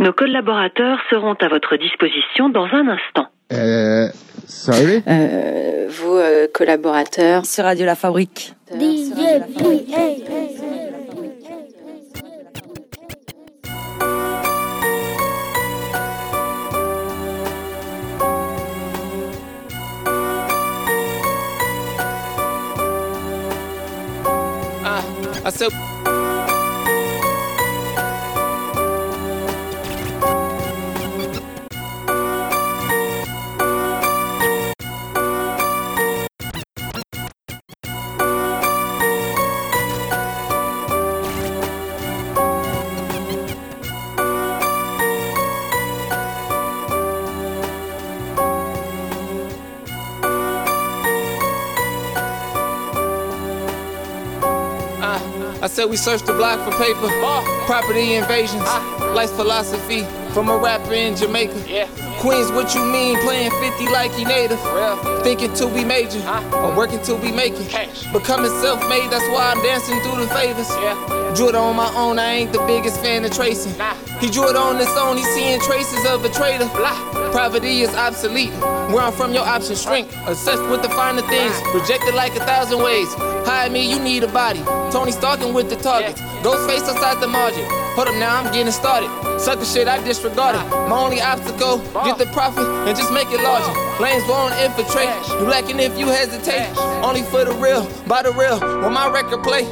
Nos collaborateurs seront à votre disposition dans un instant. Euh, sorry? Euh, vos euh, collaborateurs Radio La Fabrique. DJ I said. We search the block for paper, property invasions, life's philosophy from a rapper in Jamaica. Queens, what you mean playing 50 like he native? Thinking to be major, or working to be making. Becoming self made, that's why I'm dancing through the favors. Drew it on my own, I ain't the biggest fan of tracing. He drew it on his own, he's seeing traces of a traitor. Poverty is obsolete. Where I'm from, your options shrink. Obsessed with the finer things, rejected like a thousand ways. Hire me, you need a body. Tony stalking with the targets. Ghost face outside the margin. Hold up now, I'm getting started. Sucker shit, I disregarded. My only obstacle, get the profit and just make it larger. Lanes won't infiltrate. You lacking if you hesitate. Only for the real, by the real. When my record play.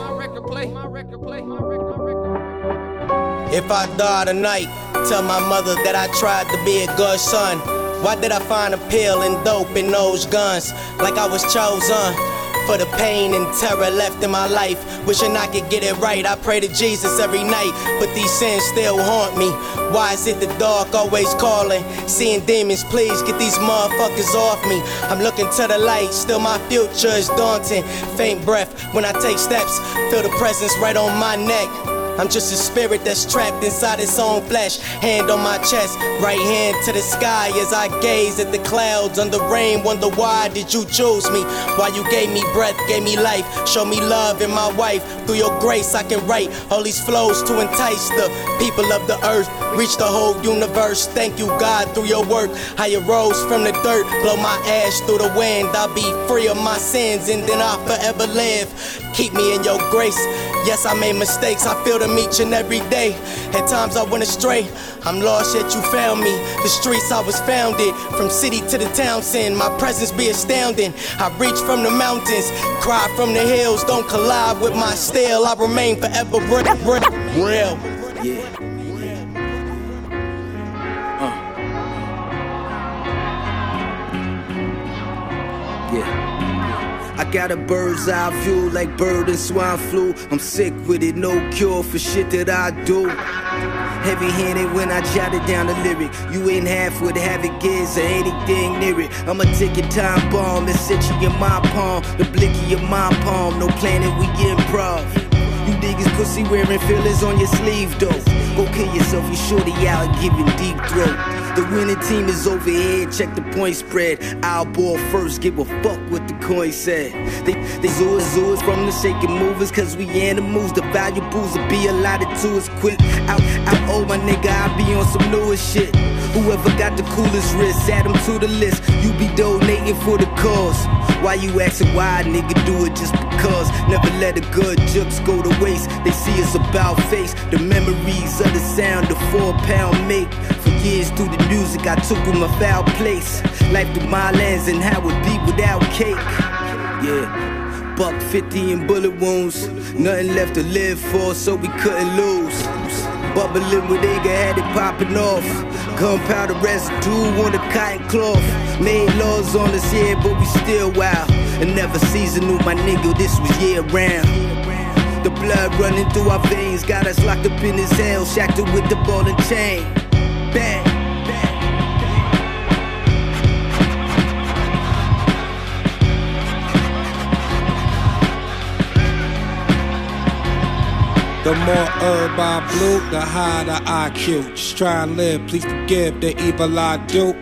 If I die tonight, tell my mother that I tried to be a good son. Why did I find a pill and dope in those guns? Like I was chosen for the pain and terror left in my life. Wishing I could get it right. I pray to Jesus every night, but these sins still haunt me. Why is it the dark always calling? Seeing demons, please get these motherfuckers off me. I'm looking to the light, still my future is daunting. Faint breath when I take steps, feel the presence right on my neck. I'm just a spirit that's trapped inside its own flesh. Hand on my chest, right hand to the sky as I gaze at the clouds under rain. Wonder why did you choose me? Why you gave me breath, gave me life, show me love in my wife. Through your grace, I can write all these flows to entice the people of the earth. Reach the whole universe. Thank you, God, through your work. I arose from the dirt, blow my ash through the wind. I'll be free of my sins and then I'll forever live. Keep me in your grace. Yes, I made mistakes. I feel them each and every day. At times I went astray. I'm lost, yet you found me. The streets I was founded. From city to the town, sin. My presence be astounding. I reach from the mountains, cry from the hills. Don't collide with my steel. I remain forever real. Got a bird's eye view like bird and swine flu. I'm sick with it, no cure for shit that I do. Heavy handed when I jotted down the lyric. You ain't half what havoc is or anything near it. I'ma take a time bomb and set you in my palm. The blick of my palm. No planet, we improv. You niggas pussy wearing fillers on your sleeve though. Go kill yourself, you shorty out giving deep throat. The winning team is over here, check the point spread. I'll ball first, give a fuck what the coin said. They they zoos zoos from the shaking movers, cause we animals. The valuables will be allotted to us quick. Out, out, oh my nigga, I be on some newest shit. Whoever got the coolest wrist, add them to the list. You be donating for the cause. Why you asking why, nigga? Do it just because. Never let a good jokes go to waste. They see us about face. The memories of the sound the four pound make. Years through the music, I took with my foul place. Life through my lens and how it be without cake. Yeah. Buck 50 and bullet wounds. Nothing left to live for, so we couldn't lose. Bubbling with Aga had it popping off. Gunpowder residue on the cotton cloth. Made laws on us, yeah, but we still wild. And never seasonal, my nigga, this was year round. The blood running through our veins got us locked up in this hell, shackled with the ball and chain. Bang. The more herb I blew, the higher the IQ. Just try and live, please forgive the evil I do.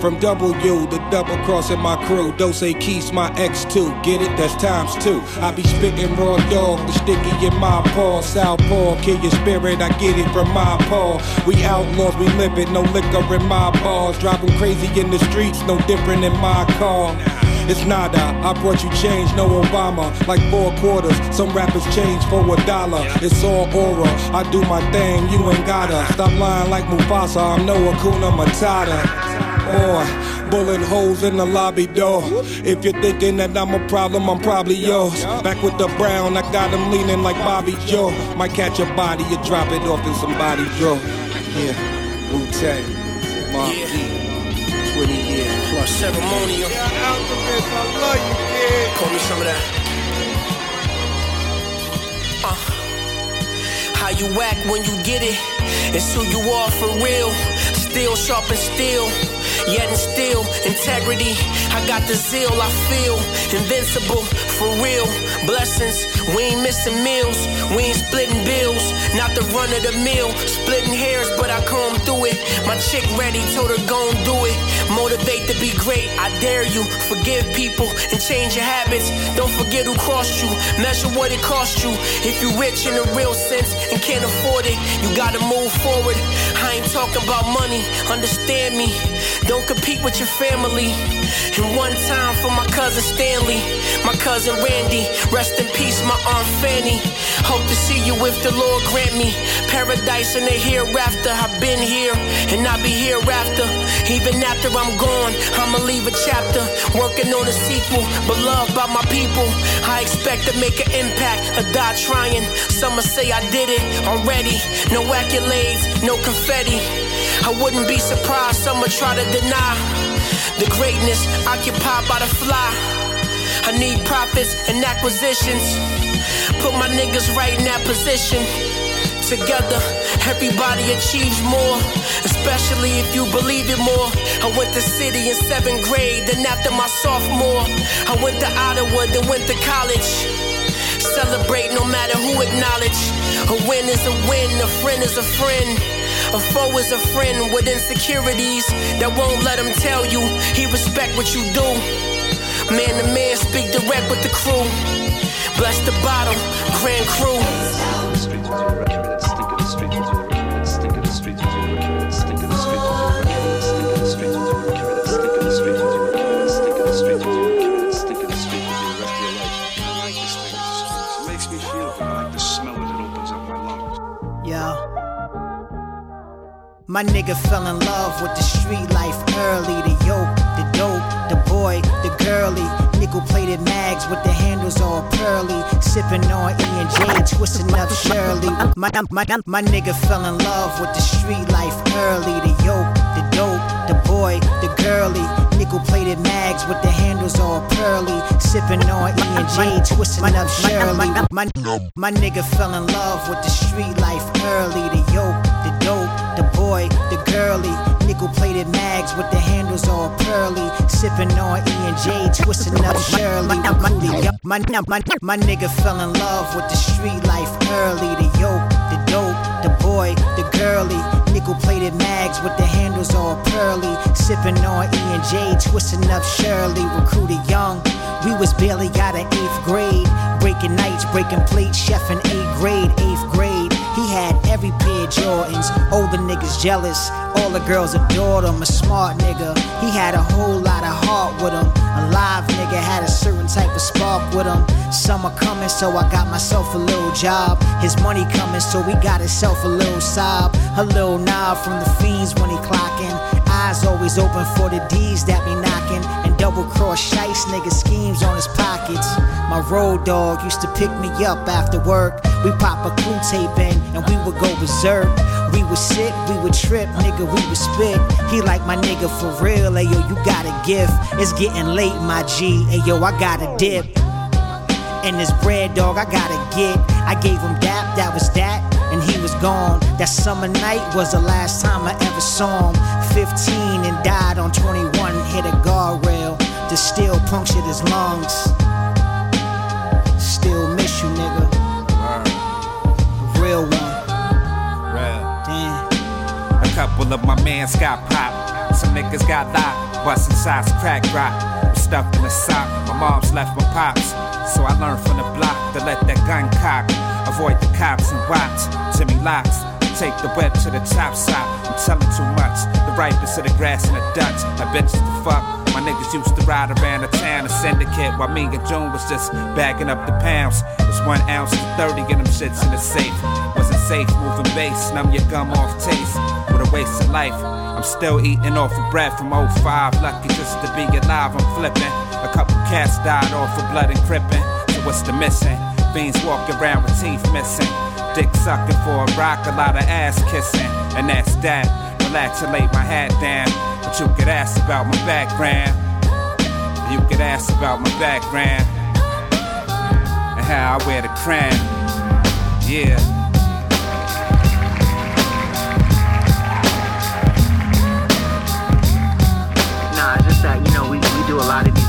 From W to double crossing my crew. Dose Keys, my X2. Get it? That's times two. I be spitting raw dog, the sticky in my paw. Southpaw, kill your spirit, I get it from my paw. We outlaws, we it, no liquor in my bars. Driving crazy in the streets, no different in my car. It's nada. I brought you change, no Obama. Like four quarters, some rappers change for a dollar. It's all aura. I do my thing, you ain't gotta. Stop lying like Mufasa. I'm no Hakuna Matata. Or bullet holes in the lobby door. If you're thinking that I'm a problem, I'm probably yours. Back with the brown, I got him leaning like Bobby Joe. Might catch a body, you drop it off in somebody's drawer. Yeah, Wu Tang, Mobb Deep. 20 years plus. Ceremonial. Yeah, Alchemist, I love you, kid. Call me some of that. Uh, how you act when you get it? It's who you are for real. Still sharp and still. Yet and still, integrity. I got the zeal, I feel invincible, for real. Blessings, we ain't missing meals, we ain't splitting bills. Not the run of the mill, splitting hairs, but I come through it. My chick ready, told her gon' do it. Motivate to be great, I dare you. Forgive people and change your habits. Don't forget who crossed you, measure what it cost you. If you rich in a real sense and can't afford it, you gotta move forward. I ain't talking about money, understand me. Don't compete with your family. And one time for my cousin Stanley, my cousin Randy. Rest in peace, my aunt Fanny. Hope to see you if the Lord grant me paradise in the hereafter. I've been here and I'll be hereafter. Even after I'm gone, I'ma leave a chapter. Working on a sequel, beloved by my people. I expect to make an impact, or die trying. Some say I did it already. No accolades, no confetti. I wouldn't be surprised someone try to deny the greatness occupied by the fly. I need profits and acquisitions. Put my niggas right in that position. Together, everybody achieves more, especially if you believe it more. I went to city in seventh grade, then after my sophomore, I went to Ottawa, then went to college. Celebrate no matter who acknowledge. A win is a win, a friend is a friend. A foe is a friend with insecurities that won't let him tell you he respect what you do. Man to man, speak direct with the crew. Bless the bottom, grand crew. My nigga fell in love with the street life early. The yoke, the dope, the boy, the girly. Nickel plated mags with the handles all pearly. Sipping on E and J, twisting up Shirley. My, my, my nigga fell in love with the street life early. The yoke, the dope, the boy, the girly. Nickel plated mags with the handles all pearly. Sipping on E and J, twisting up Shirley. My, my my nigga fell in love with the street life early. The yoke, boy, the girly. Nickel plated mags with the handles all pearly. Sipping on E and J, twisting up Shirley. My, my, my, my, my nigga fell in love with the street life early. The yoke, the dope, the boy, the girly. Nickel plated mags with the handles all pearly. Sipping on E and J, twisting up Shirley. Recruited young, we was barely out of eighth grade. Breaking nights, breaking plates, chef in eighth grade, eighth had every pair Jordans. Older niggas jealous. All the girls adored him. A smart nigga. He had a whole lot of heart with him. A live nigga had a certain type of spark with him. Summer coming, so I got myself a little job. His money coming, so he got himself a little sob. A little nod from the fiends when he clocking. Eyes always open for the D's that be knocking. Double cross shice nigga schemes on his pockets. My road dog used to pick me up after work. We pop a clue tape in and we would go berserk. We would sit, we would trip, nigga, we would spit. He like my nigga for real, ayo, you got a gift. It's getting late, my G, ayo, I got a dip. And this bread dog, I gotta get. I gave him dap, that was that, and he was gone. That summer night was the last time I ever saw him. 15 and died on 21, hit a guardrail. The steel punctured his lungs. Still miss you, nigga. Real one. Damn. A couple of my mans got popped. Some niggas got locked, bustin' size crack rock. I'm stuffed in a sock, my mom's left my pops. So I learned from the block to let that gun cock. Avoid the cops and watch Jimmy locks. Take the web to the top side. I'm telling too much. The ripest of the grass and the Dutch. That bitches the fuck. My niggas used to ride around the town, a syndicate, while me and June was just bagging up the pounds. It's one ounce to 30 of them shits in the safe. Wasn't safe moving bass, numb your gum off taste. What a waste of life. I'm still eating off of bread from 05. Lucky just to be alive, I'm flipping. A couple cats died off of blood and crippin'. So what's the missing? Fiends walk around with teeth missing. Dick sucking for a rock, a lot of ass kissing. And that's that. Relax and lay my hat down. You could ask about my background. You could ask about my background. And how I wear the crown. Yeah. Nah, just that, you know, we, we do a lot of these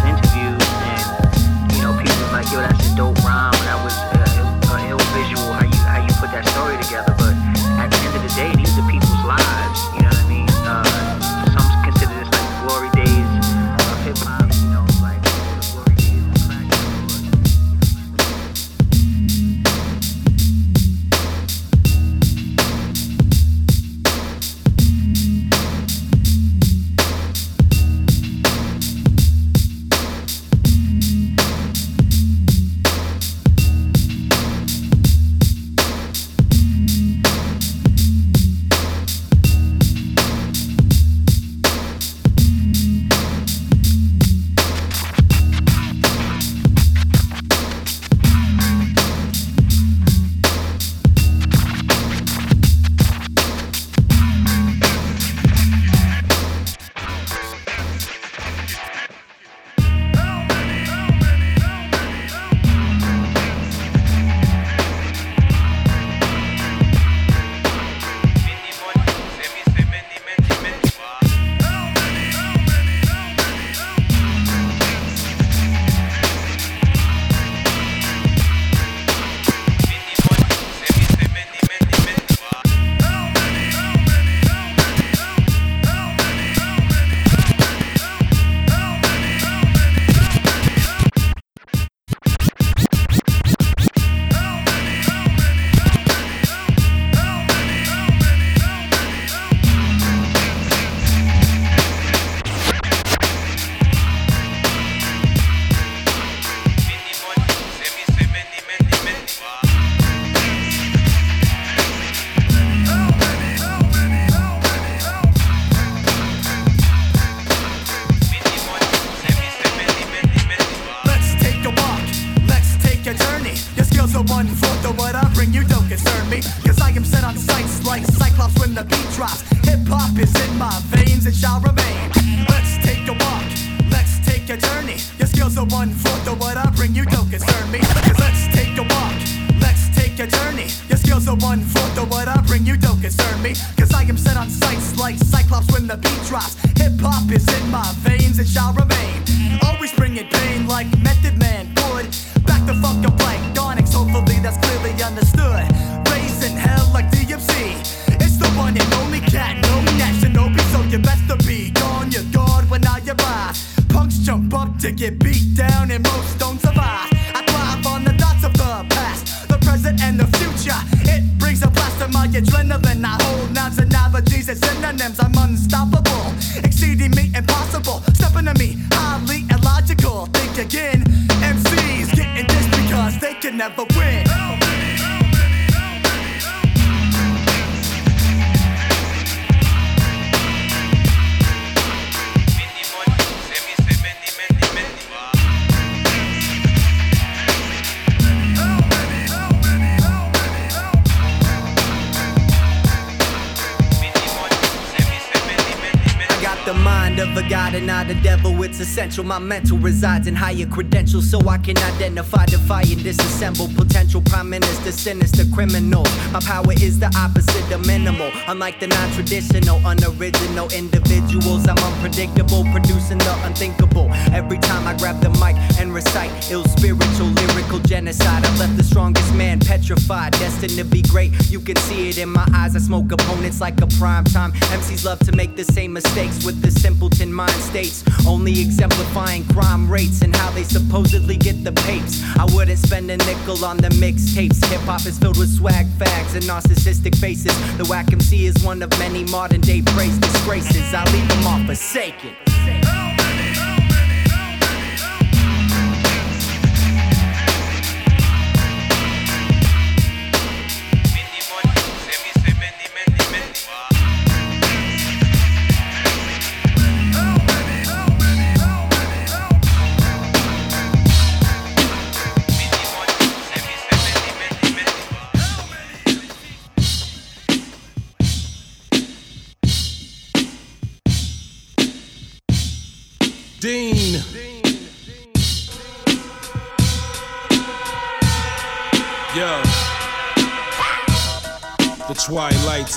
My mental resides in higher credentials, so I can identify, defy, and disassemble potential prime minister, sinister criminals. My power is the opposite of minimal. Unlike the non traditional, unoriginal individuals, I'm unpredictable, producing the unthinkable. Every time I grab the mic recite ill spiritual, lyrical genocide, I left the strongest man petrified, destined to be great. You can see it in my eyes. I smoke opponents like a prime time. MCs love to make the same mistakes with the simpleton mind states, only exemplifying crime rates and how they supposedly get the papes. I wouldn't spend a nickel on the mixtapes. Hip hop is filled with swag fags and narcissistic faces. The whack MC is one of many modern day praise disgraces. I leave them all forsaken.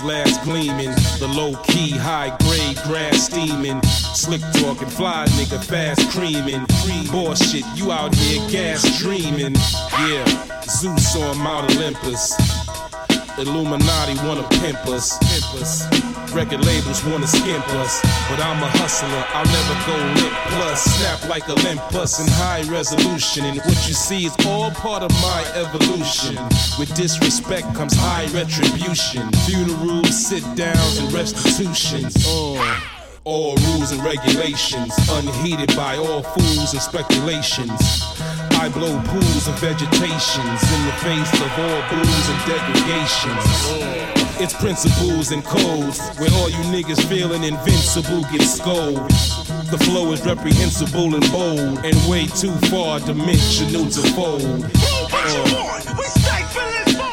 Last gleaming, the low key, high grade grass steaming, slick talking, fly nigga fast creaming. Bullshit, you out here gas dreaming. Yeah, Zeus on Mount Olympus. Illuminati wanna pimp us. Pimp us. Record labels wanna skimp us. But I'm a hustler, I'll never go limp plus. Snap like Olympus in high resolution. And what you see is all part of my evolution. With disrespect comes high retribution. Funerals, sit downs, and restitutions. Uh. All rules and regulations, unheeded by all fools and speculations. I blow pools of vegetations in the face of all booze and degradations. It's principles and codes where all you niggas feeling invincible get scolded. The flow is reprehensible and bold and way too far dimensional to fold. Uh, Hey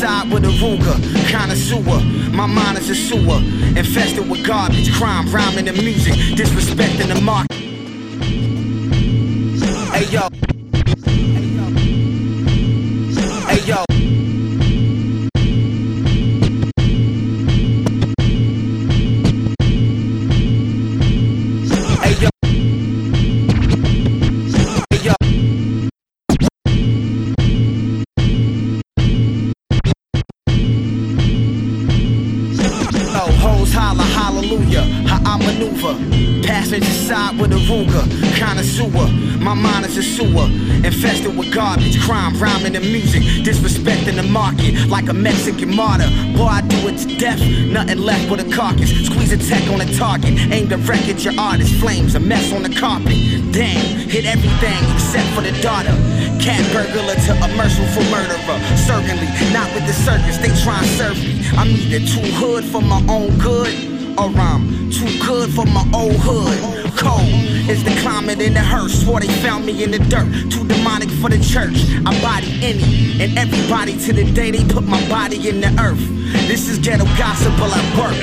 side with a Ruger, connoisseur. My mind is a sewer, infested with garbage, crime, rhyming and music, disrespecting the market. Mexican martyr. Boy, I do it to death, nothing left but a carcass. Squeeze a tech on a target, aim the wreck at your artist. Flames, a mess on the carpet. Damn, hit everything except for the daughter. Cat burglar to a merciful murderer. Certainly, not with the circus, they try and serve me. I'm either too hood for my own good, or I'm too good for my old hood. Cold is the climate in the hearse. Swore they found me in the dirt. Too demonic for the church. I body any and everybody to the day they put my body in the earth. This is ghetto gospel at work.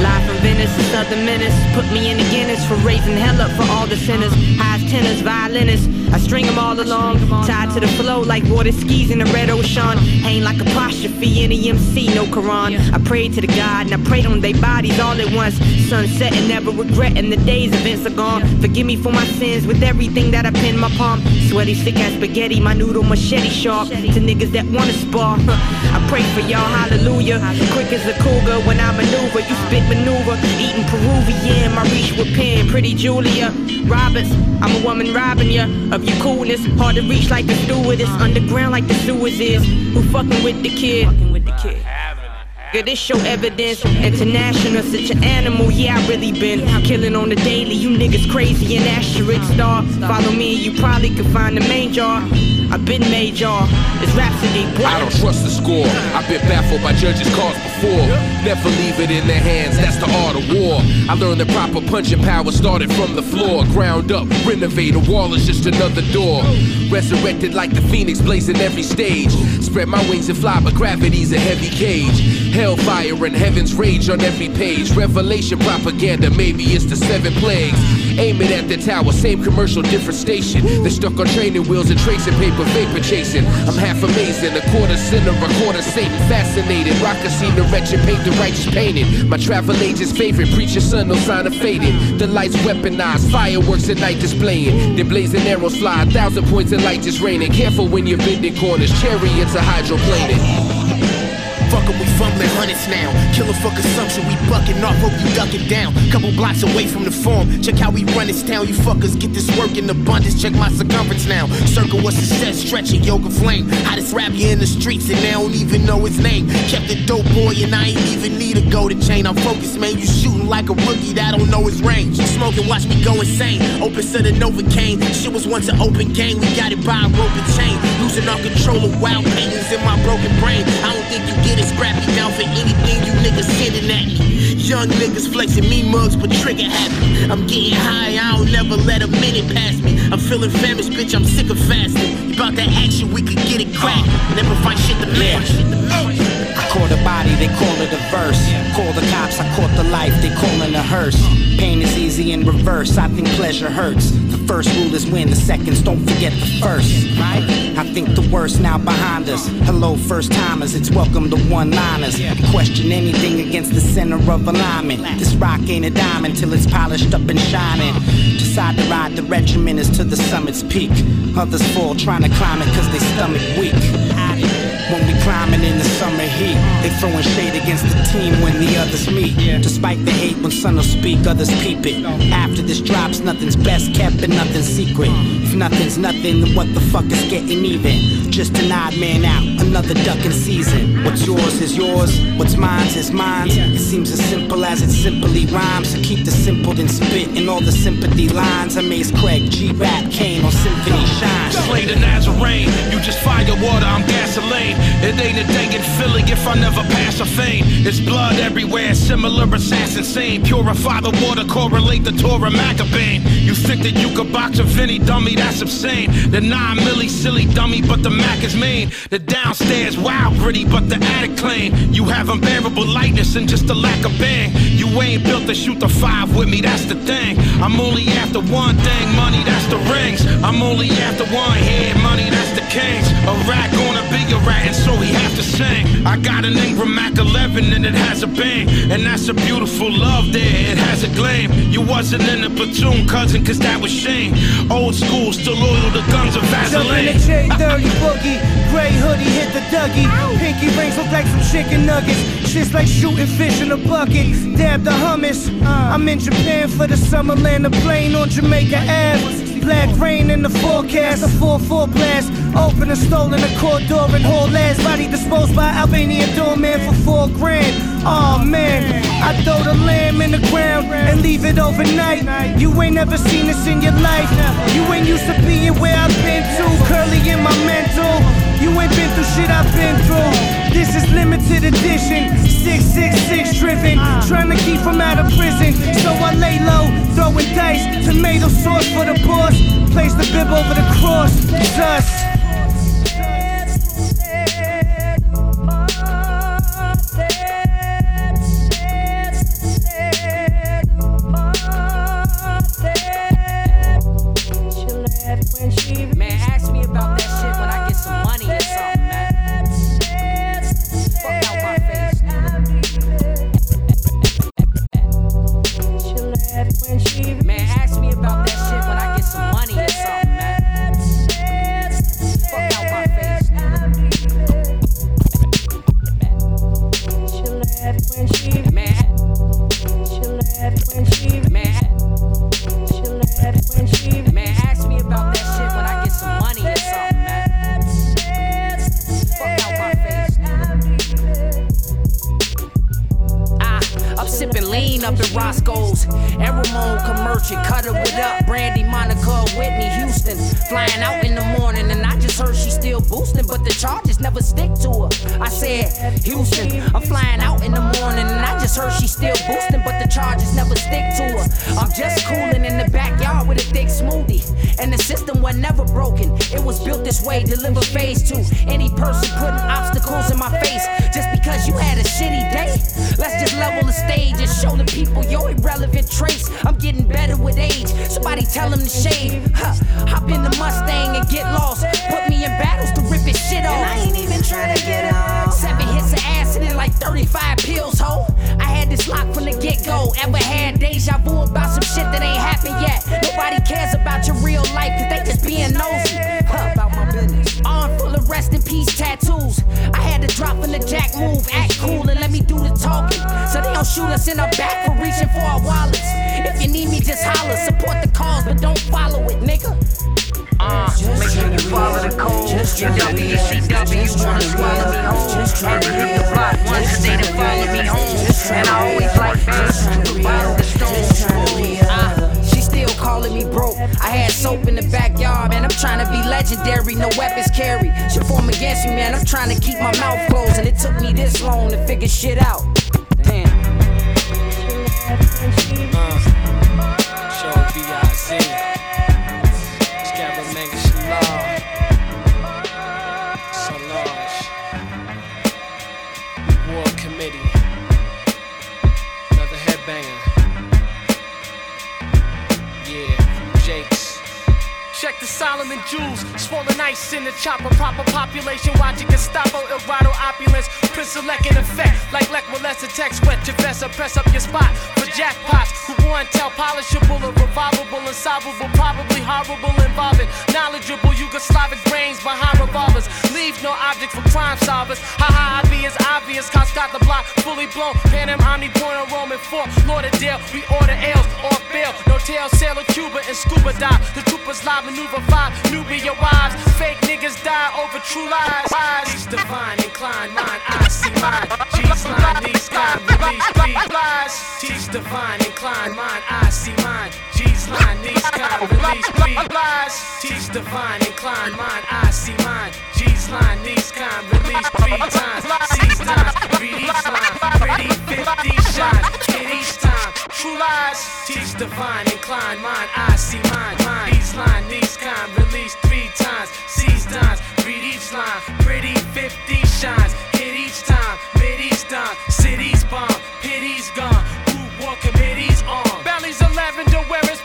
Live from Venice to Southern Menace. Put me in the Guinness for raising hell up for all the sinners. Highs, tenors, violinists. I string them all along. Tied to the flow like water skis in the red ocean. Ain't like apostrophe in the MC, no Quran. I prayed to the God and I prayed on their bodies all at once. Sunset and never regret, regretting the days events are gone. Forgive me for my sins with everything that I pin my palm. Sweaty, sick as spaghetti, my noodle machete sharp. To niggas that wanna spar. I pray for y'all, hallelujah. Quick as a cougar when I maneuver. You spit maneuver. Eating Peruvian, my reach with pen. Pretty Julia Roberts, I'm a woman robbing ya of your coolness. Hard to reach like the stewardess. Underground like the sewers is. Who fucking with the kid? This show evidence. International, such an animal. Yeah, I really been killing on the daily. You niggas crazy and asterisk star. Follow me, you probably could find the main jar. I've been major. It's Rhapsody, boy. I don't trust the score. I've been baffled by judges' calls before. Never leave it in their hands. That's the art of war. I learned that proper punching power started from the floor. Ground up, renovate. A wall is just another door. Resurrected like the phoenix, blazing every stage. Spread my wings and fly, but gravity's a heavy cage. Hellfire and heaven's rage on every page. Revelation propaganda, maybe it's the seven plagues. Aim it at the tower, same commercial, different station. They're stuck on training wheels and tracing paper, vapor chasing. I'm half amazing, a quarter sinner, a quarter Satan, fascinated. Rock a scene, the wretched paint, the righteous painted. My travel agent's favorite, preacher son, no sign of fading. The lights weaponized, fireworks at night displaying. Then blazing arrows fly, a thousand points of light just raining. Careful when you're bending corners, chariots are hydroplaning. Fuckin' we fumbling hundreds now. Killer for consumption, we bucking off, hope you ducking down. Couple blocks away from the farm. Check how we run this town. You fuckers get this work in abundance. Check my circumference now. Circle what success, stretching yoga flame. Hottest rapper in the streets, and they don't even know his name. Kept a dope boy, and I ain't even need a golden chain. I'm focused, man. You shooting like a rookie that don't know his range. Smoking, watch me go insane. Open to the Novocaine. Shit was once an open game. We got it by a rope and chain. Losing all control of wild paintings in my broken brain. I don't think you get it scrappy down for anything you niggas sending at me. Young niggas flexing me mugs, but trigger happy. I'm getting high, I don't never let a minute pass me. I'm feeling famished, bitch, I'm sick of fasting. You About that action, we could get it cracked. Never find shit to match. I caught a body, they call it a verse. Call the cops, I caught the life, they callin' a hearse. Pain is easy in reverse, I think pleasure hurts. The first rule is win, the seconds don't forget the first? I think the worst now behind us. Hello, first timers, it's welcome to one liners. Question anything against the center of alignment. This rock ain't a diamond till it's polished up and shining. Decide to ride the regiment is to the summit's peak. Others fall trying to climb it cause they stomach weak. When we climbing in the summer heat, they throwing shade against the team when the others meet. Despite the hate, when some will speak, others peep it. After this drops, nothing's best kept and nothing's secret. If nothing's nothing, then what the fuck is getting even? Just an odd man out, another ducking season. What's yours is yours, what's mine's is mine. It seems as simple as it simply rhymes. So keep the simple then spit in all the sympathy lines. I Maze Craig, G-Rap, Kane on Symphony Shine. Slay the Nazarene, you just fire water, I'm gasoline. It ain't a day in Philly if I never pass a fame. It's blood everywhere, similar assassin scene. Purify the water, correlate the Torah Maccabane. You think that you could box a Vinny dummy, that's obscene. The 9 milli silly dummy, but the Mac is mean. The downstairs wild gritty, but the attic clean. You have unbearable lightness and just a lack of bang. You ain't built to shoot the five with me, that's the thing. I'm only after one thing, money, that's the rings. I'm only after one head, money, that's the kings. A rat gonna be a rat, and so he have to sing. I got an Ingram Mac 11 and it has a bang. And that's a beautiful love there, it has a gleam. You wasn't in the platoon, cousin, cause that was shame. Old school, still loyal to guns of in the J30 boogie, gray hoodie hit the Dougie. Pinky rings look like some chicken nuggets. Shit's like shooting fish in a bucket. Dab the hummus. I'm in Japan for the summer land, the plane on Jamaica Ave. Black rain in the forecast, a 4-4 blast. Open and stolen a court door and whole last body disposed by Albanian doorman for four grand. Oh man, I throw the lamb in the ground and leave it overnight. You ain't never seen this in your life. You ain't used to being where I've been to. Curly in my mental. You ain't been through shit I've been through. This is limited edition, 666 driven. Trying to keep from out of prison. So I lay low, throwing dice. Tomato sauce for the boss. Place the bib over the cross. Us. Stick to her. I'm just cooling in the backyard with a thick smoothie. And the system was never broken. It was built this way, deliver phase two. Any person putting obstacles in my face just because you had a shitty day. Let's just level the stage and show the people your irrelevant traits. I'm getting better with age. Somebody tell them to shave. Huh. Hop in the Mustang and get lost. Put me in battles to rip his shit off. And I ain't even trying to get off. Seven hits of acid like 35 pills, ho. I had this lock from the get go. Ever had deja vu about some shit that ain't happened yet? Nobody cares about your real life, cause they just being nosy. Huh. Arm full of rest in peace tattoos. I had to drop in the jack move, act cool, and let me do the talking. So they don't shoot us in the back for reaching for our wallets. If you need me, just holler. Support the cause, but don't follow it, nigga. Uh, make sure you follow the code. Your WCW wanna swallow me whole. Had to hit the block once cause they done follow me home. And I always like fans who bottle the stone. Uh, she still calling me broke. I had soap in the backyard, man. I'm trying to be legendary, no weapons carry. She form against me, man. I'm trying to keep my mouth closed, and it took me this long to figure shit out. Damn. Uh, show B.I.Z. swollen ice in the chopper. Proper population watching Gestapo, El Grotto opulence. Prince select in effect, like Lech Walesa text wet your vest press up your spot for jackpots. Who won tell polishable or revolvable, unsolvable, probably horrible, involving knowledgeable Yugoslavic brains behind revolvers. Leave no object for crime solvers. Haha, I be as obvious, cops got the block fully blown. Pan Am Omni Born Roman Fort Lauderdale. We order ales off bail, no tail, sailor Cuba and scuba dive. The troopers live maneuver five, Nubia wives. Fake niggas die over true lies. He's divine, inclined, mind, I see mine. G's line, lies. Teach divine, incline mine, I see mine. G's line, knees, kind, release, beat, lies. Teach divine, inclined, mind, I see mine. G's line, knees, kind, release, beat times. C's times, read each line, pretty 50 shines. Hit each time, true lies. Teach divine, inclined, mind, I see mine. Mine, these line, knees, kind, release three times. C's times, read each line, pretty 50 shines. Hit each time, mid each done. Cities bomb, pity's gone.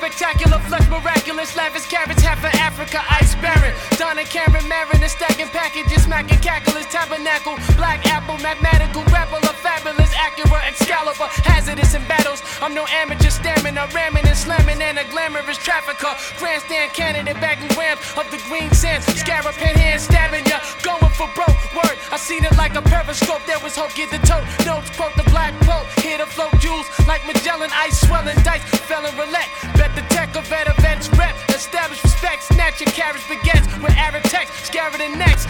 Spectacular flex, miraculous lavish carats, half of Africa, ice barren. Donna Karan Marin is stacking packages, smacking cacklers, tabernacle, black apple, mathematical, rapper, fabulous, Acura, Excalibur, hazardous in battles. I'm no amateur, stamina, ramming and slamming, and a glamorous trafficker. Grandstand candidate, bagging grams of the green sands, scarab pen hand stabbing ya, going for broke word. I seen it like a periscope, there was hope, get the tote, notes, quote the black boat, here to float jewels like Magellan, ice swelling dice, felon roulette. Bet the tech of vet events rep, establish respect, snatching carats, baguettes with Arab text, scaring the next.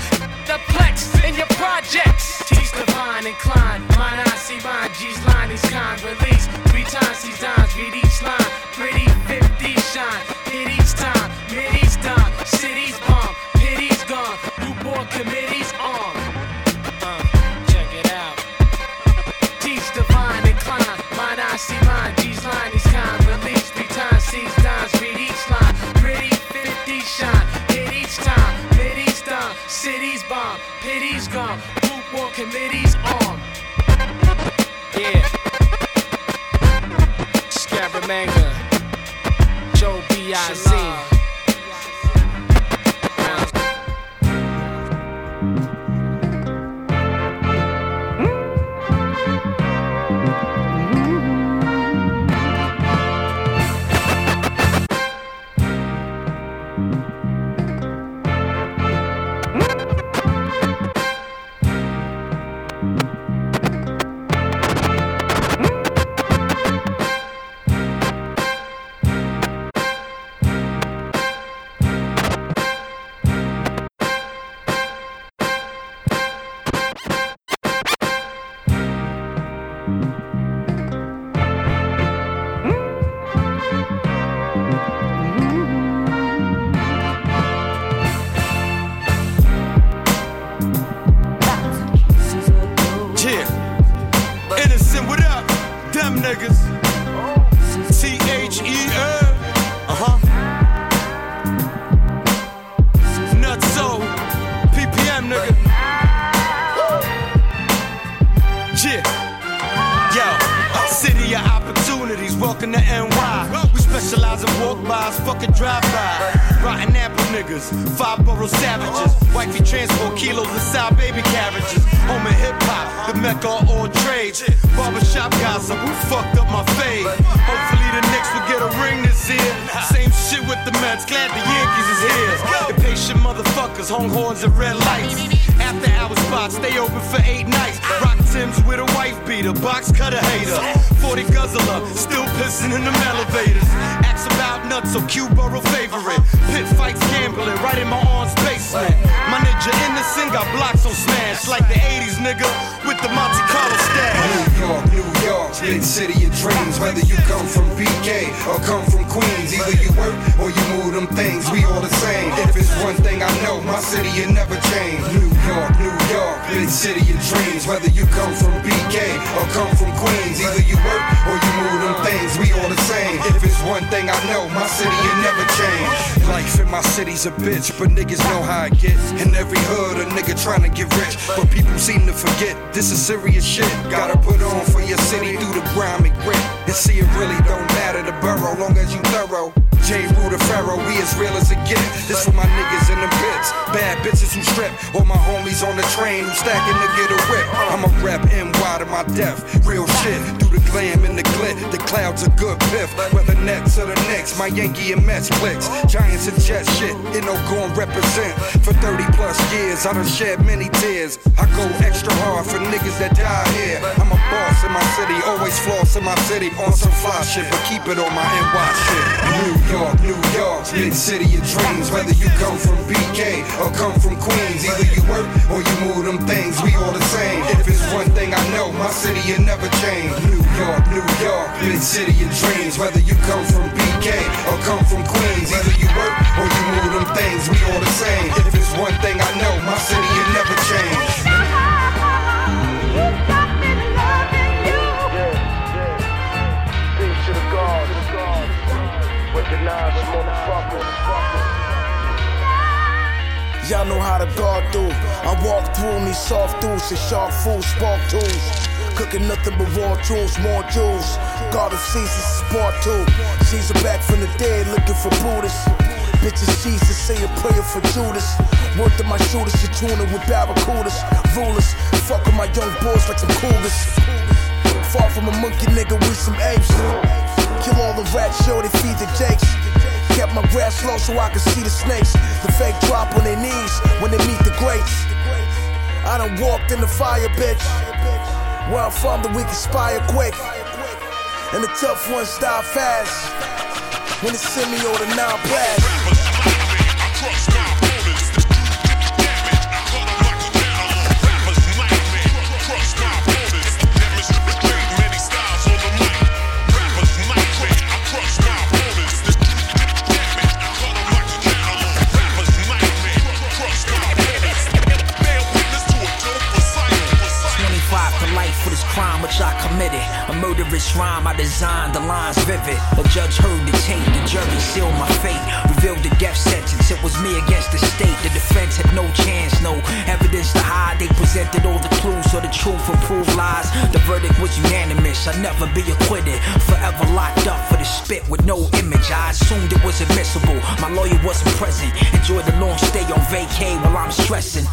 the plex in your projects. Teach divine, inclined, mine, I see mine. G's line, he's kind, release. Three times he's dimes, read each line. Pretty 50 shine, hit each time, mid each done. Cities bomb, pity's gone. New board bomb, pity's gone. Group war committees on. Yeah. Scaramanga. Joe B.I.Z. a box cutter hater. 40 guzzler, still pissing in them elevators. Ask about nuts, so Q borough favorite. Pit fights gambling, right in my aunt's basement. My ninja innocent got blocks on smash, like the 80s nigga with the Monte Carlo stash. New York, New York, big city of dreams. Whether you come from BK or come from Queens, either you work or you move them things. We all the same. If it's one thing I know, my city will never change. New York, New York, big city of dreams. Whether you come from BK or come from Queens, either you work or you move them things. We all the same. If it's one thing I know, my city will never change. Life in my city's a bitch, but niggas know how I get. In every hood, a nigga trying to get rich, but people seem to forget this is serious shit. Gotta put on for your city through the grime and grit. And see, it really don't matter the borough, long as you thorough. J. Ruder Pharaoh, we as real as it get. This for my niggas in the pits. Bad bitches who strip. All my homies on the train who stacking to get a whip. I'm a rap NY to my death. Real shit. Through the glam and the glit. The clouds are good piff. Whether Nets or the Knicks, my Yankee and Mets flicks. Giants and Jets shit. You know, gon' represent. For 30 plus years, I done shed many tears. I go extra hard for niggas that die here. I'm a boss in my city. Always floss in my city. On some fly shit, but keep it on my NY shit. New York, New York, big city of dreams. Whether you come from BK or come from Queens, either you work or you move them things. We all the same. If it's one thing I know, my city will never change. New York, New York, big city of dreams. Whether you come from BK or come from Queens, either you work or you move them things. We all the same. If it's one thing I know, my city will never change. Y'all know how to guard through. I walk through me soft throughs and sharp food, spark tools. Cooking nothing but raw jewels, more jewels. God of Caesar's part two. Caesar back from the dead looking for Brutus. Bitches Jesus say a prayer for Judas. Work to my shooters, you tuning with barracudas. Rulers, fuck with my young boys like some cougars. Far from a monkey nigga with some apes. Kill all the rats, show they feed the jakes. Kept my grass low so I could see the snakes. The fake drop on their knees when they meet the greats. I done walked in the fire, bitch. Where I'm from, the weak expire quick. And the tough ones die fast. When it's semi or the non murderous rhyme I designed, the lines vivid. The judge heard the tape, the jury sealed my fate. Revealed the death sentence, it was me against the state. The defense had no chance, no evidence to hide. They presented all the clues so the truth would prove lies. The verdict was unanimous, I'd never be acquitted. Forever locked up for the spit with no image. I assumed it was admissible. My lawyer wasn't present. Enjoyed the long stay on vacay while I'm stressing.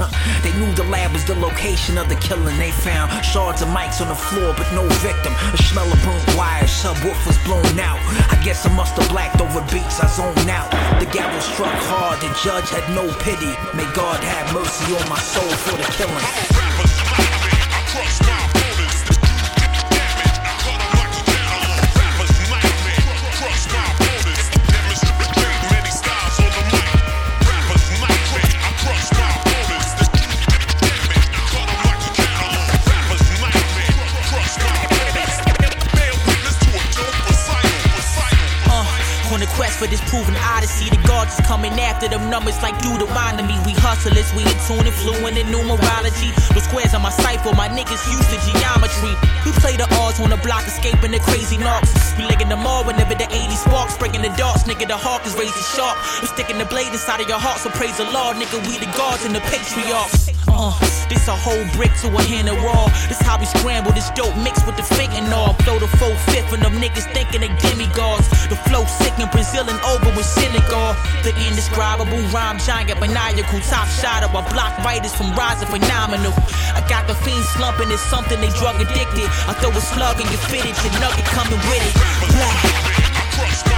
They knew the lab was the location of the killing. They found shards of mics on the floor, but no victim. A smell of burnt wires, subwoofers blown out. I guess I must have blacked over beats, I zoned out. The gavel struck hard, the judge had no pity. May God have mercy on my soul for the killing. Like Deuteronomy. We hustlers, we in tune and fluent in numerology. The squares on my cipher, my niggas used to geometry. We play the odds on the block, escaping the crazy knocks. We licking them all whenever the 80s sparks, breaking the darts. Nigga, the hawk is razor sharp. I'm sticking the blade inside of your heart, so praise the Lord, nigga. We the gods and the patriarchs. Uh, This a whole brick to a hand of raw. This how we scramble this dope mixed with the fake and all. Throw the full fifth and them niggas thinking they demigods. The flow sick in Brazil and over with Senegal. The indescribable rhyme giant maniacal. Top shot of a block writers from rising phenomenal. I got the fiend slumping, it's something they drug addicted. I throw a slug and you fit it, your nugget coming with it. Blah.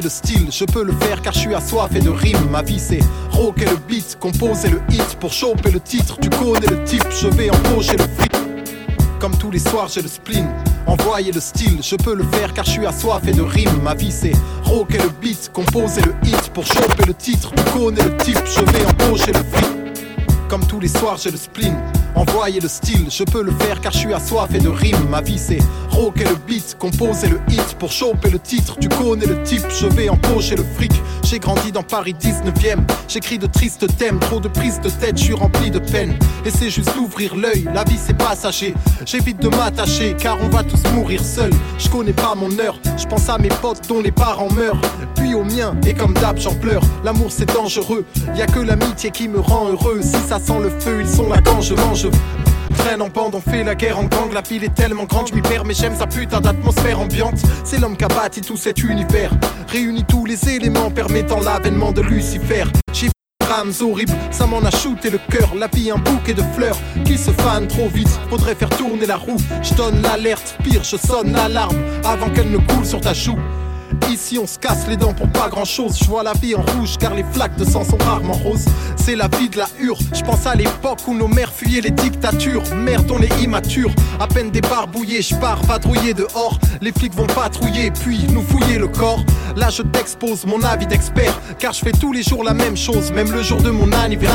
Le style, je peux le faire car je suis assoiffé de rimes. Ma vie c'est rocker le beat, composer le hit pour choper le titre. Tu connais le type, je vais empocher le fric. Comme tous les soirs, j'ai le spleen. Envoyer le style, je peux le faire car je suis assoiffé de rimes. Ma vie c'est rocker le beat, composer le hit pour choper le titre. Tu connais le type, je vais empocher le fric. Comme tous les soirs, j'ai le spleen. Envoyer le style, je peux le faire car je suis assoiffé de rimes. Ma vie c'est rocker le beat, composer le hit pour choper le titre. Tu connais le type, je vais empocher le fric. J'ai grandi dans Paris 19ème, j'écris de tristes thèmes, trop de prises de tête, je suis rempli de peine. Et c'est juste d'ouvrir l'œil, la vie c'est passager. J'évite de m'attacher car on va tous mourir seuls. Je connais pas mon heure, je pense à mes potes dont les parents meurent. Puis au mien, et comme d'hab j'en pleure. L'amour c'est dangereux, y a que l'amitié qui me rend heureux. Si ça sent le feu, ils sont là quand je mange. Traîne en bande, on fait la guerre en gang, la pile est tellement grande, je m'y perds, mais j'aime sa putain d'atmosphère ambiante. C'est l'homme qui a bâti tout cet univers, réunit tous les éléments permettant l'avènement de Lucifer. J'ai drames horribles, ça m'en a shooté le cœur. La vie, un bouquet de fleurs qui se fanent trop vite. Faudrait faire tourner la roue. Je donne l'alerte, pire, je sonne l'alarme avant qu'elle ne coule sur ta joue. Ici on se casse les dents pour pas grand chose. Je vois la vie en rouge car les flaques de sang sont rarement roses. C'est la vie de la hure. Je pense à l'époque où nos mères fuyaient les dictatures. Merde, on est immature. À peine débarbouillé, je pars vadrouiller dehors. Les flics vont patrouiller puis nous fouiller le corps. Là je t'expose mon avis d'expert. Car je fais tous les jours la même chose, même le jour de mon anniversaire.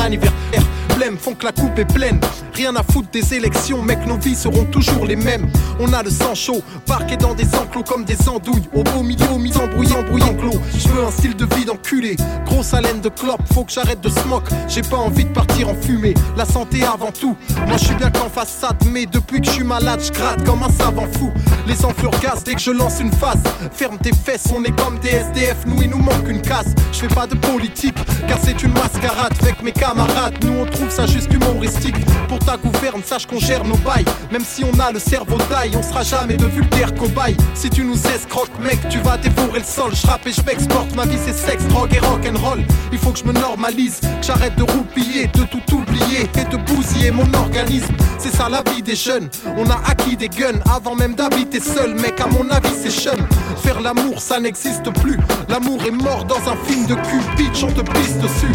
Font que la coupe est pleine. Rien à foutre des élections, mec, nos vies seront toujours les mêmes. On a le sang chaud, parqué dans des enclos comme des andouilles. Au beau milieu, mis embrouillé, embrouillé, enclos. Je veux un style de vie d'enculé. Grosse haleine de clope, faut que j'arrête de smoke. J'ai pas envie de partir en fumée. La santé avant tout. Moi, je suis bien qu'en façade, mais depuis que je suis malade, je gratte comme un savant fou. Les enflures gaz dès que je lance une phase. Ferme tes fesses, on est comme des SDF. Nous, il nous manque une case. Je fais pas de politique, car c'est une mascarade. Avec mes camarades, nous, on trouve juste humoristique. Pour ta gouverne, sache qu'on gère nos bails. Même si on a le cerveau taille, on sera jamais de vulgaires cobayes. Si tu nous escroques, mec, tu vas dévorer le sol. Je et je ma vie c'est sexe, drogue et rock'n'roll. Il faut que je me normalise, que j'arrête de roupiller, de tout oublier et de bousiller mon organisme. C'est ça la vie des jeunes. On a acquis des guns avant même d'habiter seul, mec. À mon avis, c'est jeune. Faire l'amour, ça n'existe plus. L'amour est mort dans un film de cul. Bitch, on te pisse dessus.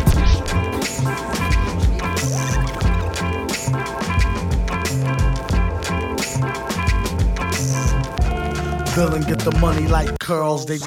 And get the money like curls. They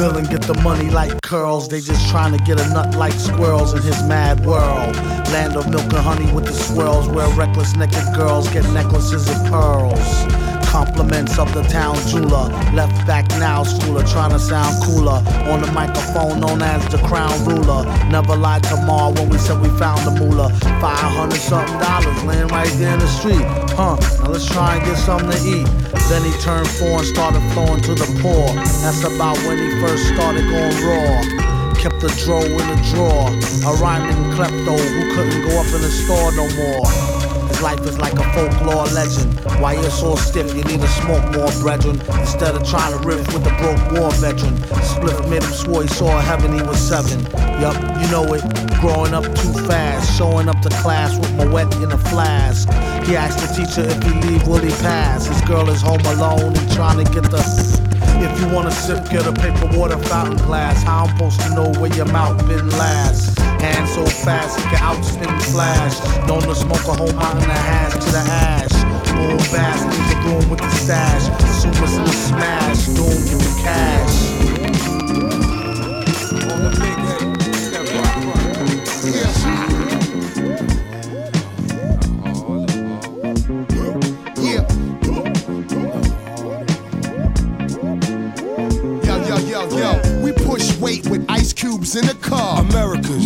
Bill and get the money like curls. They just trying to get a nut like squirrels in his mad world. Land of milk and honey with the swirls, where reckless naked girls get necklaces of pearls. Compliments of the town jeweler. Left back now, schooler, trying to sound cooler. On the microphone, known as the crown ruler. Never lied to Ma when we said we found the moolah. 500 something dollars laying right there in the street. Huh, now let's try and get something to eat. Then he turned four and started flowing to the poor. That's about when he first started going raw. Kept the dro in the drawer. A rhyming klepto who couldn't go up in the store no more. Life is like a folklore legend. Why you're so stiff, you need to smoke more, brethren. Instead of trying to riff with the broke war veteran. Split made him swore he saw heaven, he was seven. Yup, you know it. Growing up too fast, showing up to class with my wet in a flask. He asked the teacher if he leave, will he pass? His girl is home alone and trying to get the. If you wanna sip, get a paper water fountain glass. How I'm supposed to know where your mouth been last? Hand so fast, it can outspin flash. Known to smoke a whole mountain of hash to the ash. Boom bass, leave the room with the stash. Supers in the smash, doom, give me cash. Yeah.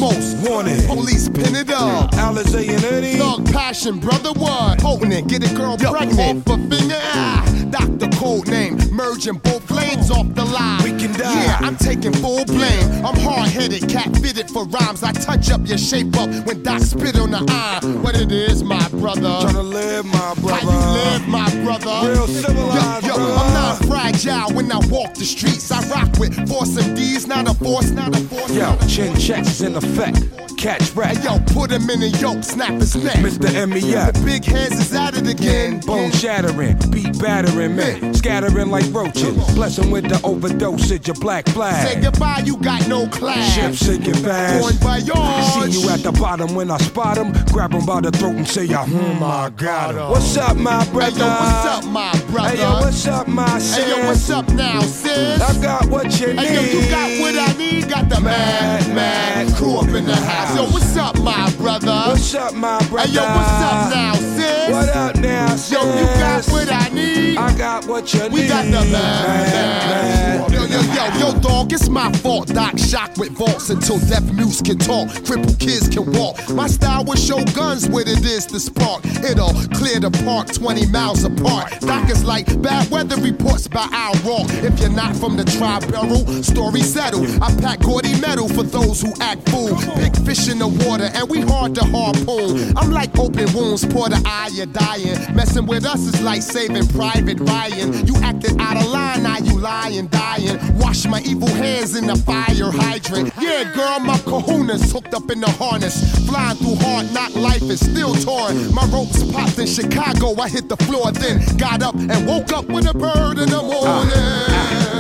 Most wanted. Police pin it up. Alizé and Eddie. Thug passion, brother one. Potent, it, get a girl pregnant. Off a finger, ah. Doctor code name, merging both off the line. We can die. Yeah, I'm taking full blame. I'm hard headed, cat fitted for rhymes. I touch up your shape up when Doc spit on the eye. What it is, my brother. Tryna live, my brother. How you live, my brother? Real civilized, Yo, yo brother. I'm not fragile when I walk the streets. I rock with force and D's, not a force, not a force. Yo, chin checks is in effect. Catch rat. Yo, put him in a yoke, snap his neck. Mr. MEF. The big hands is at it again. Bone shattering, beat battering man. scattering like roaches. Bless 'em with the overdosage of black flag. Say goodbye, you got no class. Ship sinking fast. Bon voyage. See you at the bottom when I spot 'em. Grab 'em by the throat and say, oh hmm, my God. Uh, what's up, my brother? Hey, yo, what's up, my brother? Hey, yo, what's up, my sis? Hey, yo, what's up now, sis? I got what you need. Hey, yo, you got what I need. Got the mad, mad crew up in the house. Yo, what's up, my brother? What's up, my brother? Hey, yo, what's up now, sis? What up now, sis? Yo, you got what I need. I got what you need. We got the mad, mad. Yo, yo, yo, yo, dog, it's my fault. Doc shock with vaults until deaf mutes can talk. Crippled kids can walk. My style will show guns what it is to spark. It'll clear the park 20 miles apart. Doc is like bad weather reports by Al Rock. If you're not from the tribe barrel, story settled. I pack gaudy metal for those who act fool. Big fish in the water, and we hard to harpoon. I'm like open wounds, pour the eye, you're dying. Messing with us is like saving Private Ryan. You acted out of line, now you lying, dying. Wash my evil hands in the fire hydrant. Yeah, girl, my kahunas hooked up in the harness. Flying through hard knock life is still torn. My ropes popped in Chicago, I hit the floor, then got up and woke up with a bird in the morning.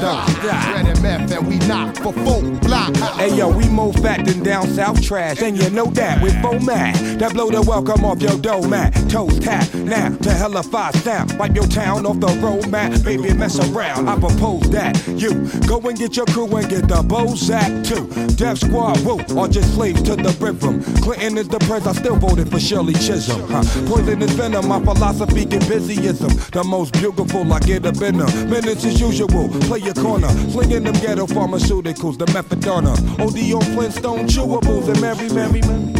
Red and meth, and we knock for folk block. Hey yo, we more fat than down south trash, and you know that with four man that blow the welcome off your dough mat. Toes tap now to hella five sound. Wipe your town off the road map, baby mess around. I propose that you go and get your crew and get the Bozak too. Death Squad, woo, or just slaves to the rhythm. Clinton is the pres, I still voted for Shirley Chisholm. Huh? Poison is venom, my philosophy get busyism. The most beautiful, I get a them. Minutes as usual, play your corner. Slinging them ghetto pharmaceuticals, the methadona. OD on Flintstone chewables and Mary, Mary, Mary.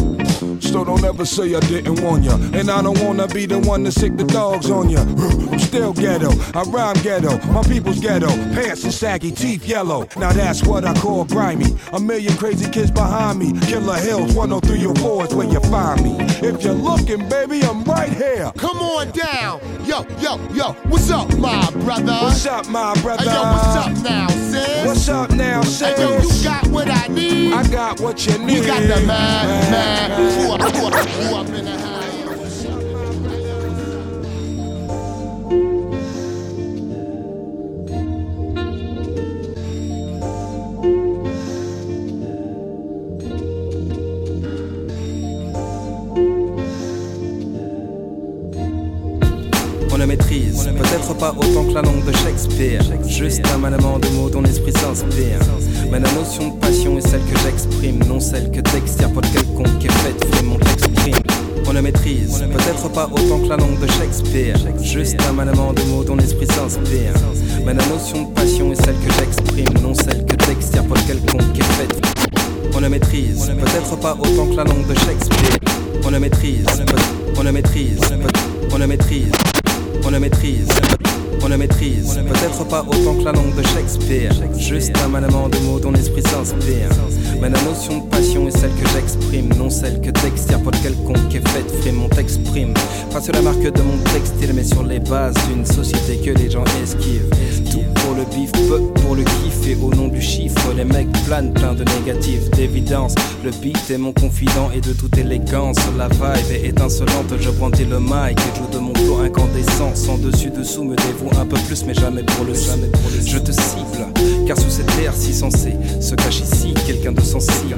So don't ever say I didn't warn ya. And I don't wanna be the one to sick the dogs on ya. I'm still ghetto, I rhyme ghetto. My people's ghetto, pants are saggy, teeth yellow. Now that's what I call grimy. A million crazy kids behind me. Killer Hills, 10304 is where you find me. If you're looking, baby, I'm right here. Come on down. Yo, yo, yo, what's up, my brother? What's up, my brother? Hey, yo, what's up now, sis? What's up now, sis? Hey, yo, you got what I need. I got what you need. We got the mad, mad, plein de négatifs, d'évidence. Le beat est mon confident et de toute élégance. La vibe est étincelante, je brandis le mic et joue de mon flow incandescent. Sans dessus-dessous, me dévoue un peu plus, mais jamais pour le jamais pour le Je te cible, car sous cette terre si sensée se cache ici quelqu'un de sensible.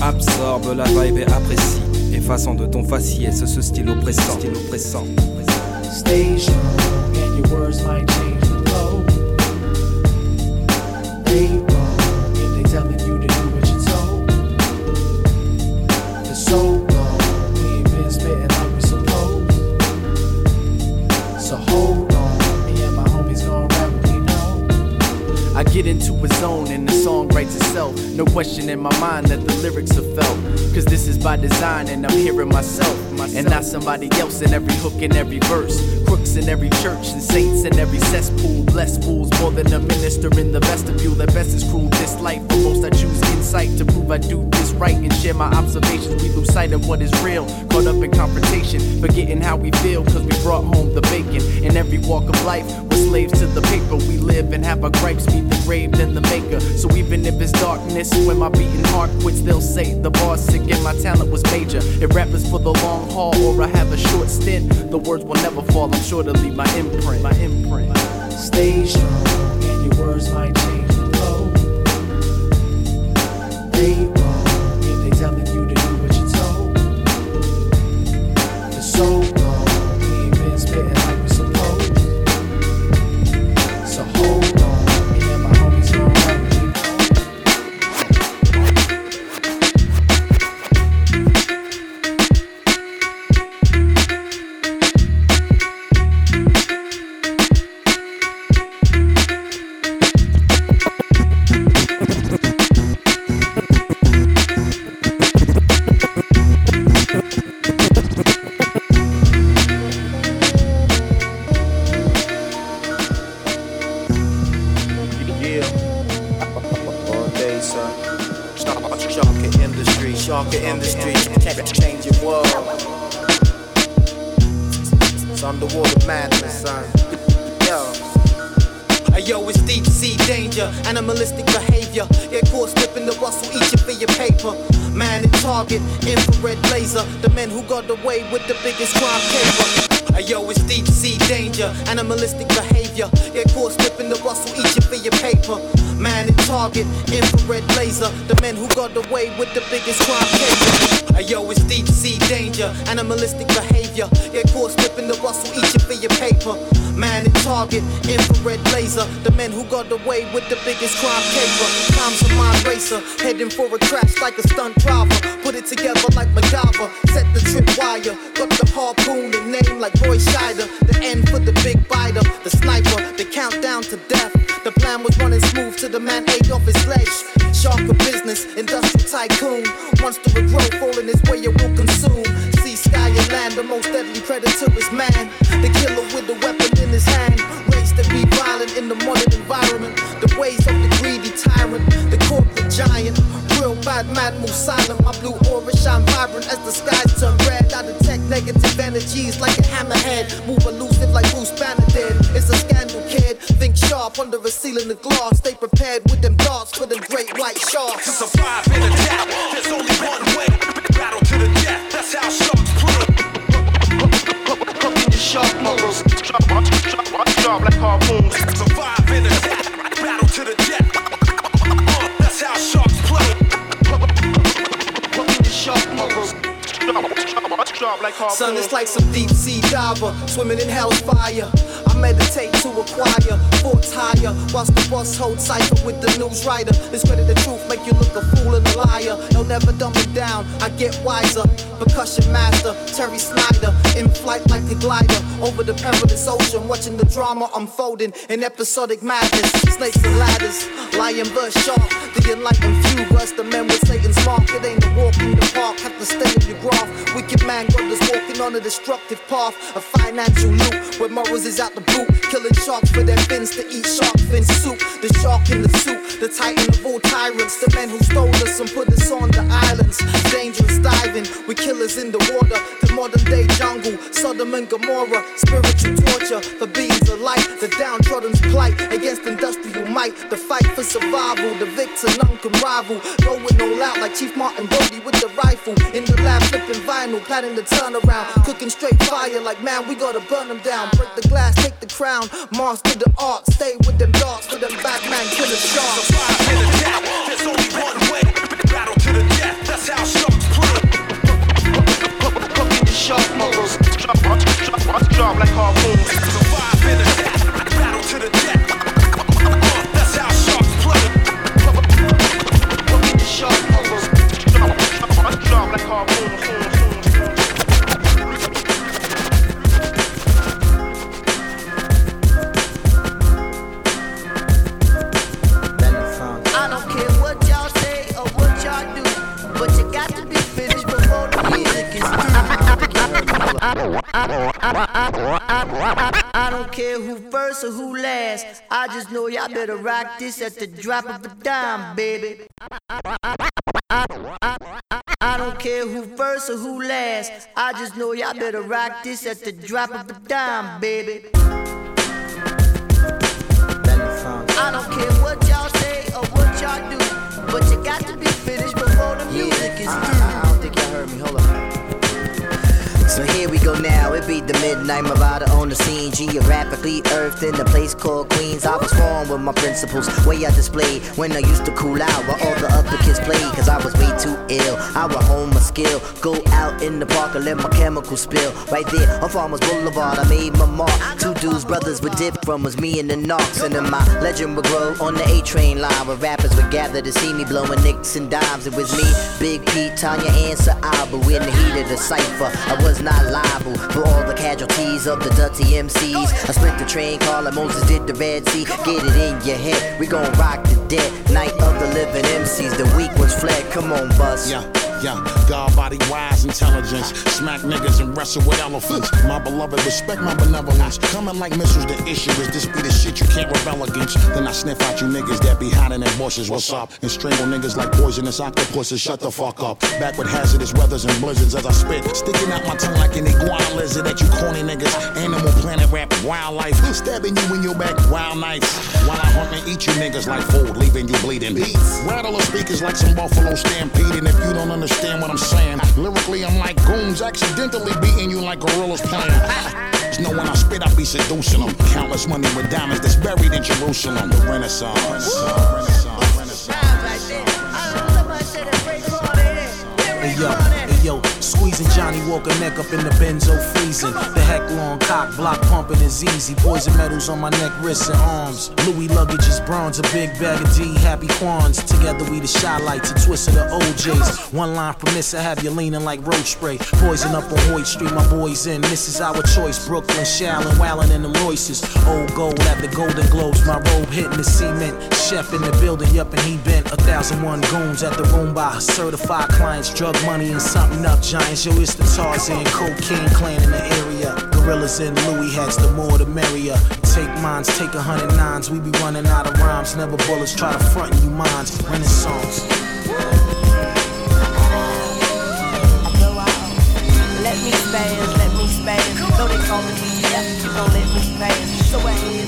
Absorbe la vibe et apprécie, effaçant de ton faciès ce style oppressant. Style oppressant. Your might change I get into a zone and the song writes itself. No question in my mind that the lyrics are felt. Cause this is by design and I'm hearing myself. And not somebody else in every hook and every verse. Crooks in every church and saints in every cesspool. Blessed fools more than a minister in the vestibule. That best is cruel. This life for most I choose insight to prove I do this right and share my observations. We lose sight of what is real. Caught up in confrontation, forgetting how we feel. Cause we brought home the bacon. In every walk of life, we're slaves to the paper. We live and have our gripes meet the grave than the maker. So even if it's darkness, when my beating heart quits, they'll say the bar's sick and my talent was major. If rappers for the long or I have a short stint, the words will never fall. I'm sure to leave my imprint. My imprint. Stay strong, and your words might change biggest crime caper. Hey, yo, it's deep sea danger, animalistic behavior. Get caught slipping the rustle, you for your paper. Man in target, infrared laser. The men who got away with the biggest crime caper. Hey, yo, it's deep sea danger, animalistic behavior. Get caught slipping the rustle, you for your paper. Man in target, infrared laser. The men who got away with the biggest crime caper. Time's a mind racer, heading for a crash like a stunt driver. Put it together like MacGyver. Set the trip wire, got the harpoon and name like Roy Scheider. The end for the big biter, the sniper, the countdown to death. The plan was running smooth till the man ate off his legs. Shark of business, industrial tycoon. Once the growth falling his way, it will consume. And land, the most deadly predator is man. The killer with the weapon in his hand. Raised to be violent in the modern environment. The ways of the greedy tyrant, the corporate giant. Real bad man move silent. My blue aura shine vibrant as the skies turn red. I detect negative energies like a hammerhead. Move elusive like Bruce Banner did. It's a kid. Think sharp under a ceiling of glass. Stay prepared with them darts for them great white sharks. To survive in attack, there's only one way. Battle to the death, that's how sharks play. Cooking your shark morals. Sharp, sharp, sharp like harpoons. Survive in attack, battle to the death. Uh, that's how sharks play. Cooking your shark morals. Sharp, like harpoons. Son, it's like some deep sea diver swimming in hell's fire. I meditate to acquire forts higher, whilst the boss holds cipher with the news writer. Discredit the truth, make you look a fool and a liar. They'll never dumb me down, I get wiser. Percussion master, Terry Snyder, in flight like a glider over the perilous ocean, watching the drama unfolding in episodic madness. Snakes and ladders, lion verse shark, the enlightened few verse the men with Satan's mark. It ain't on a destructive path, a financial loop where morals is out the boot, killing sharks for their fins to eat shark fin soup. The shark in the soup, the titan of all tyrants, the men who stole us and put us on the islands. Dangerous diving with killers in the water. The modern day jungle, Sodom and Gomorrah. Spiritual torture for beings of light. The downtrodden's plight against industrial might. The fight for survival, the victor none can rival. Going all out like Chief Martin Brody with the rifle. In the lab flipping vinyl, planning the turnaround. Cooking straight fire like man, we gotta burn them down. Break the glass, take the crown. Master the art, stay with them darts for them Batman killer sharks. There's only one way. Battle to the death. That's how sharks play. Cooking the shark muscles. Drop like harpoons. Survive in the death. Battle to the death. I don't care who first or who last. I just know y'all better rock this at the drop of a dime, baby. I don't care who first or who last. I just know y'all better rock this at the drop of a dime, baby. I don't care what y'all say or what y'all do, but you got to be finished before the music is through. I don't think y'all heard me. Hold on. So here we go now, it be the midnight Marauder on the scene Geographically earthed in a place called Queens. I was born with my principles, way I displayed When I used to cool out while all the other kids played. Cause I was way too ill, I would hone my skill. Go out in the park and let my chemicals spill. Right there on Farmers Boulevard, I made my mark. Two dudes, brothers would dip from was me and the Knox. And then my legend would grow on the A-train line Where rappers would gather to see me blowing nicks and dimes. It was me, Big Pete, Tanya, and Sa'abu In the heat of the cypher, I was not liable For all the casualties of the dirty MCs I split the train car like Moses did the Red Sea. Get it in your head, we gon' rock the dead Night of the living MCs, the weak ones fled Come on, bus. Yeah. Yeah, God body wise intelligence. Smack niggas and wrestle with elephants. My beloved, respect my benevolence. Coming like missiles, the issue is this be the shit you can't rebel against. Then I sniff out you niggas that be hiding in bushes. What's up? And strangle niggas like poisonous octopuses. Shut the fuck up. Back with hazardous weathers and blizzards as I spit. Sticking out my tongue like an iguana lizard at you corny niggas. Animal planet rap, wildlife. Stabbing you in your back, wild nights. While I hunt and eat you niggas like food, leaving you bleeding. Rattle the speakers like some buffalo stampeding. If you don't understand what I'm saying, lyrically I'm like goons accidentally beating you like gorillas playing. Just know when I spit, I be seducing them. Countless money with diamonds that's buried in Jerusalem. The Renaissance. Renaissance. Renaissance. Hey yo, hey yo, squeezing Johnnie Walker neck up in the benzo freezing. The heck long cock block pumping is easy. Poison metals on my neck, wrists, and arms. Louis luggage is bronze, a big bag of D, happy Quans. Together we the shy lights, a twist of the OJs. One line this, I have you leaning like road spray. Poison up on Hoyt Street, my boys in. This is our choice. Brooklyn, Shallon, Wallin, and them Royces. Old gold at the Golden Globes, my robe hitting the cement. Chef in the building, yup, and he bent. A thousand one goons at the room by certified clients, drug money and something up giants. Yo, it's the Tarzan, cocaine clan in the area. Gorillas and Louis hats, the more the merrier. Take mines, take a hundred nines. We be running out of rhymes, never bullets. Try to front you minds. Renaissance. Let me spaz, let me spaz. Though they call me you gon' let me pass. So ahead of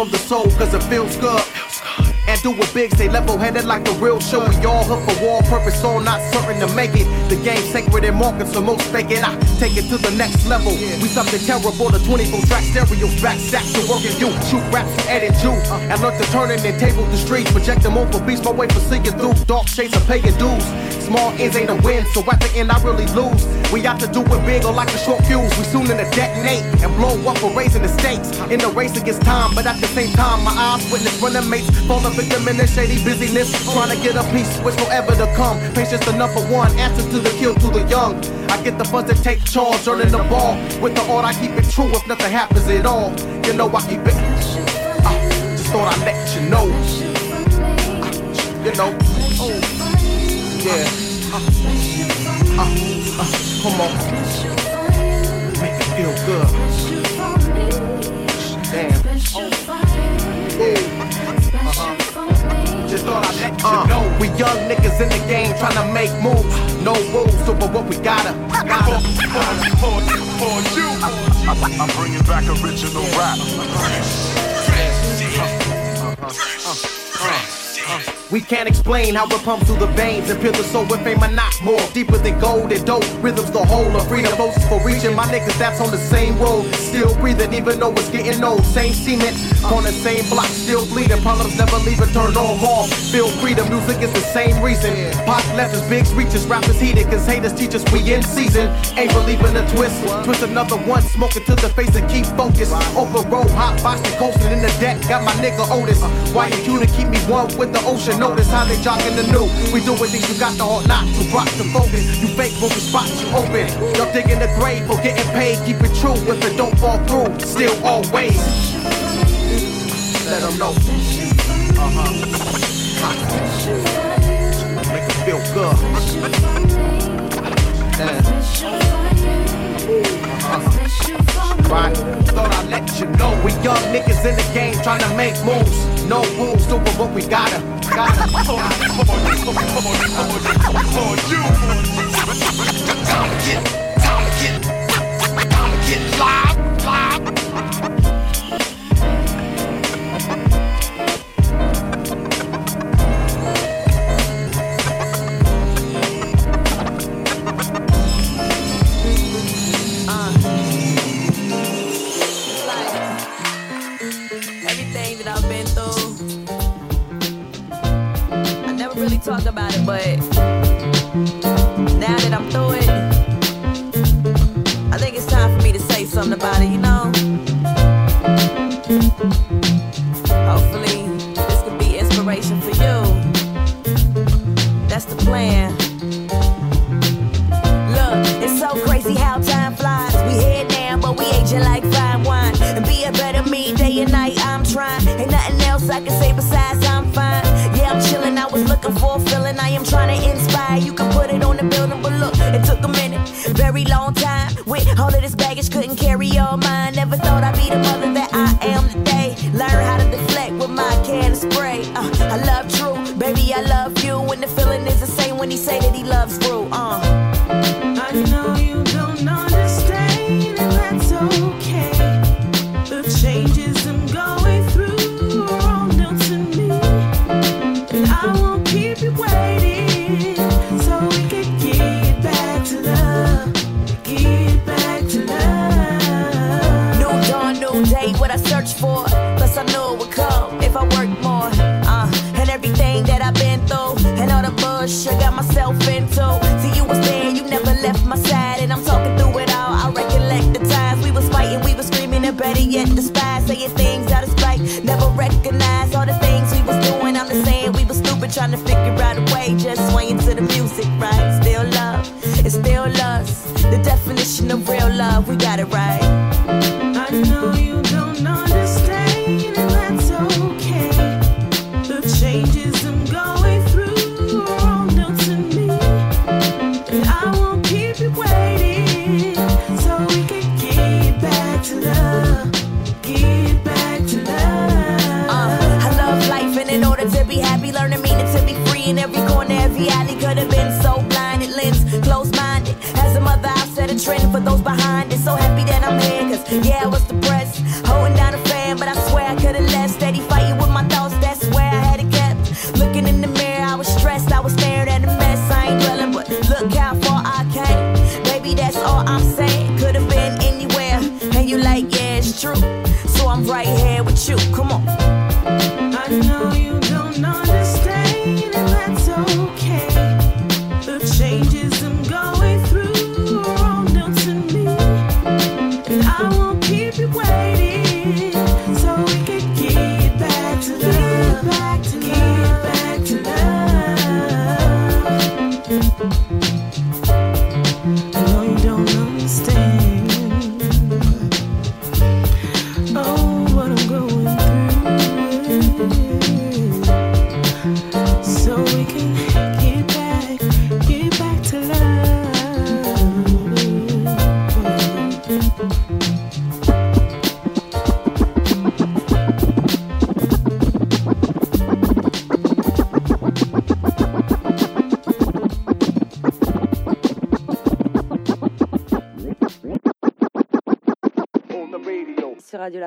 from the soul cause it feels good. and do it big. Stay level headed like the real show. We all hook for war purpose, all not certain to make it. The game sacred and market, so most fake it. I take it to the next level. We something terrible. The 24 track stereos back stacks to work working you. Shoot raps edit you. And learn to turn in and table the streets. Project them over beats, my way for seeing through. Dark shades of paying dues. Small ends ain't a win, so at the end I really lose. We have to do it big or like a short fuse. We soon in to detonate and blow up for raising the stakes. In the race against time, but at the same time, my eyes witness running mates. Fall victim in their shady busyness. Trying to get a piece, which will ever to come. Patience the number one, answer to the kill to the young. I get the buzz to take charge, earning the ball. With the art, I keep it true if nothing happens at all. You know I keep it. Uh, thought I'd let you know. Uh, you know. Yeah. Uh, uh, uh, come on. Make feel good. Damn. Uh-huh. Know. We young niggas in the game trying to make moves. No rules, but what we gotta. gotta. For, for, you. I'm bringing back original rap. We can't explain how it pumps through the veins and peel the soul with fame and not more. Deeper than gold and dope. Rhythms the whole of freedom. Moses for reaching my niggas that's on the same road. Still breathing even though it's getting old. Same cement on the same block. Still bleeding. Problems never leave it turned on off. Feel free. Music is the same reason. Pop us big reaches. Rappers heated cause haters teach us we in season. Ain't believing the twist. Twist another one. Smoking to the face and keep focused. Open road. Hot boxing. Coasting in the deck. Got my nigga Otis. Why you to keep me one with the ocean? Notice how they jockin' the new. We do it, things you got the heart not to rock the focus. You fake when we spot you open. Y'all digging the grave for getting paid. Keep it true if it don't fall through. Still always. Let them know. Uh-huh. Make it feel good. Uh-huh. Right? Thought I'd let you know we young niggas in the game trying to make moves. No rules, doing what we gotta. gotta. Time to get, time to get, time to get live.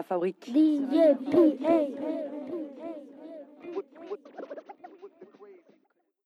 fabrique